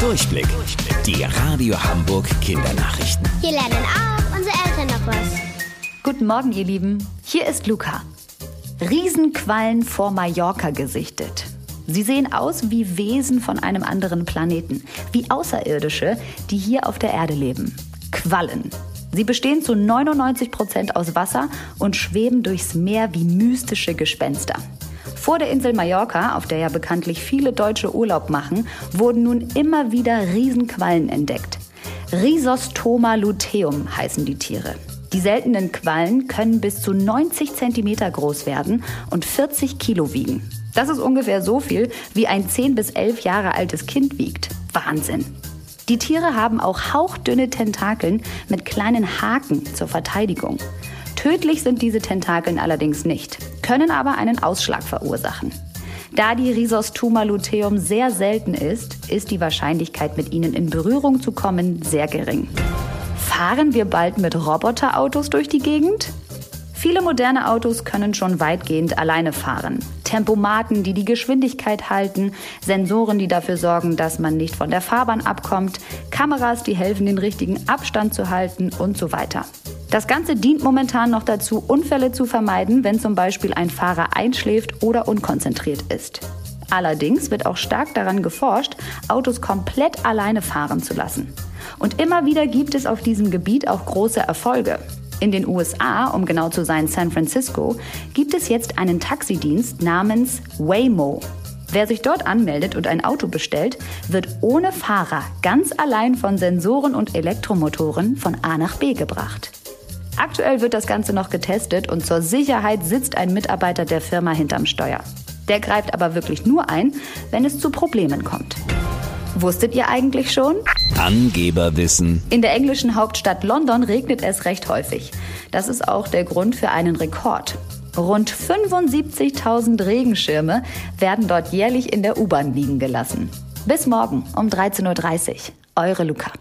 Durchblick. Die Radio Hamburg Kindernachrichten. Hier lernen auch unsere Eltern noch was. Guten Morgen, ihr Lieben. Hier ist Luca. Riesenquallen vor Mallorca gesichtet. Sie sehen aus wie Wesen von einem anderen Planeten, wie Außerirdische, die hier auf der Erde leben. Quallen. Sie bestehen zu 99 Prozent aus Wasser und schweben durchs Meer wie mystische Gespenster. Vor der Insel Mallorca, auf der ja bekanntlich viele Deutsche Urlaub machen, wurden nun immer wieder Riesenquallen entdeckt. Rhizostoma luteum heißen die Tiere. Die seltenen Quallen können bis zu 90 Zentimeter groß werden und 40 Kilo wiegen. Das ist ungefähr so viel, wie ein 10 bis 11 Jahre altes Kind wiegt. Wahnsinn! Die Tiere haben auch hauchdünne Tentakeln mit kleinen Haken zur Verteidigung. Tödlich sind diese Tentakeln allerdings nicht, können aber einen Ausschlag verursachen. Da die Rhizostoma luteum sehr selten ist, ist die Wahrscheinlichkeit, mit ihnen in Berührung zu kommen, sehr gering. Fahren wir bald mit Roboterautos durch die Gegend? Viele moderne Autos können schon weitgehend alleine fahren. Tempomaten, die die Geschwindigkeit halten, Sensoren, die dafür sorgen, dass man nicht von der Fahrbahn abkommt, Kameras, die helfen, den richtigen Abstand zu halten und so weiter. Das Ganze dient momentan noch dazu, Unfälle zu vermeiden, wenn zum Beispiel ein Fahrer einschläft oder unkonzentriert ist. Allerdings wird auch stark daran geforscht, Autos komplett alleine fahren zu lassen. Und immer wieder gibt es auf diesem Gebiet auch große Erfolge. In den USA, um genau zu sein San Francisco, gibt es jetzt einen Taxidienst namens Waymo. Wer sich dort anmeldet und ein Auto bestellt, wird ohne Fahrer ganz allein von Sensoren und Elektromotoren von A nach B gebracht. Aktuell wird das Ganze noch getestet und zur Sicherheit sitzt ein Mitarbeiter der Firma hinterm Steuer. Der greift aber wirklich nur ein, wenn es zu Problemen kommt. Wusstet ihr eigentlich schon? Angeberwissen. In der englischen Hauptstadt London regnet es recht häufig. Das ist auch der Grund für einen Rekord. Rund 75.000 Regenschirme werden dort jährlich in der U-Bahn liegen gelassen. Bis morgen um 13.30 Uhr. Eure Luca.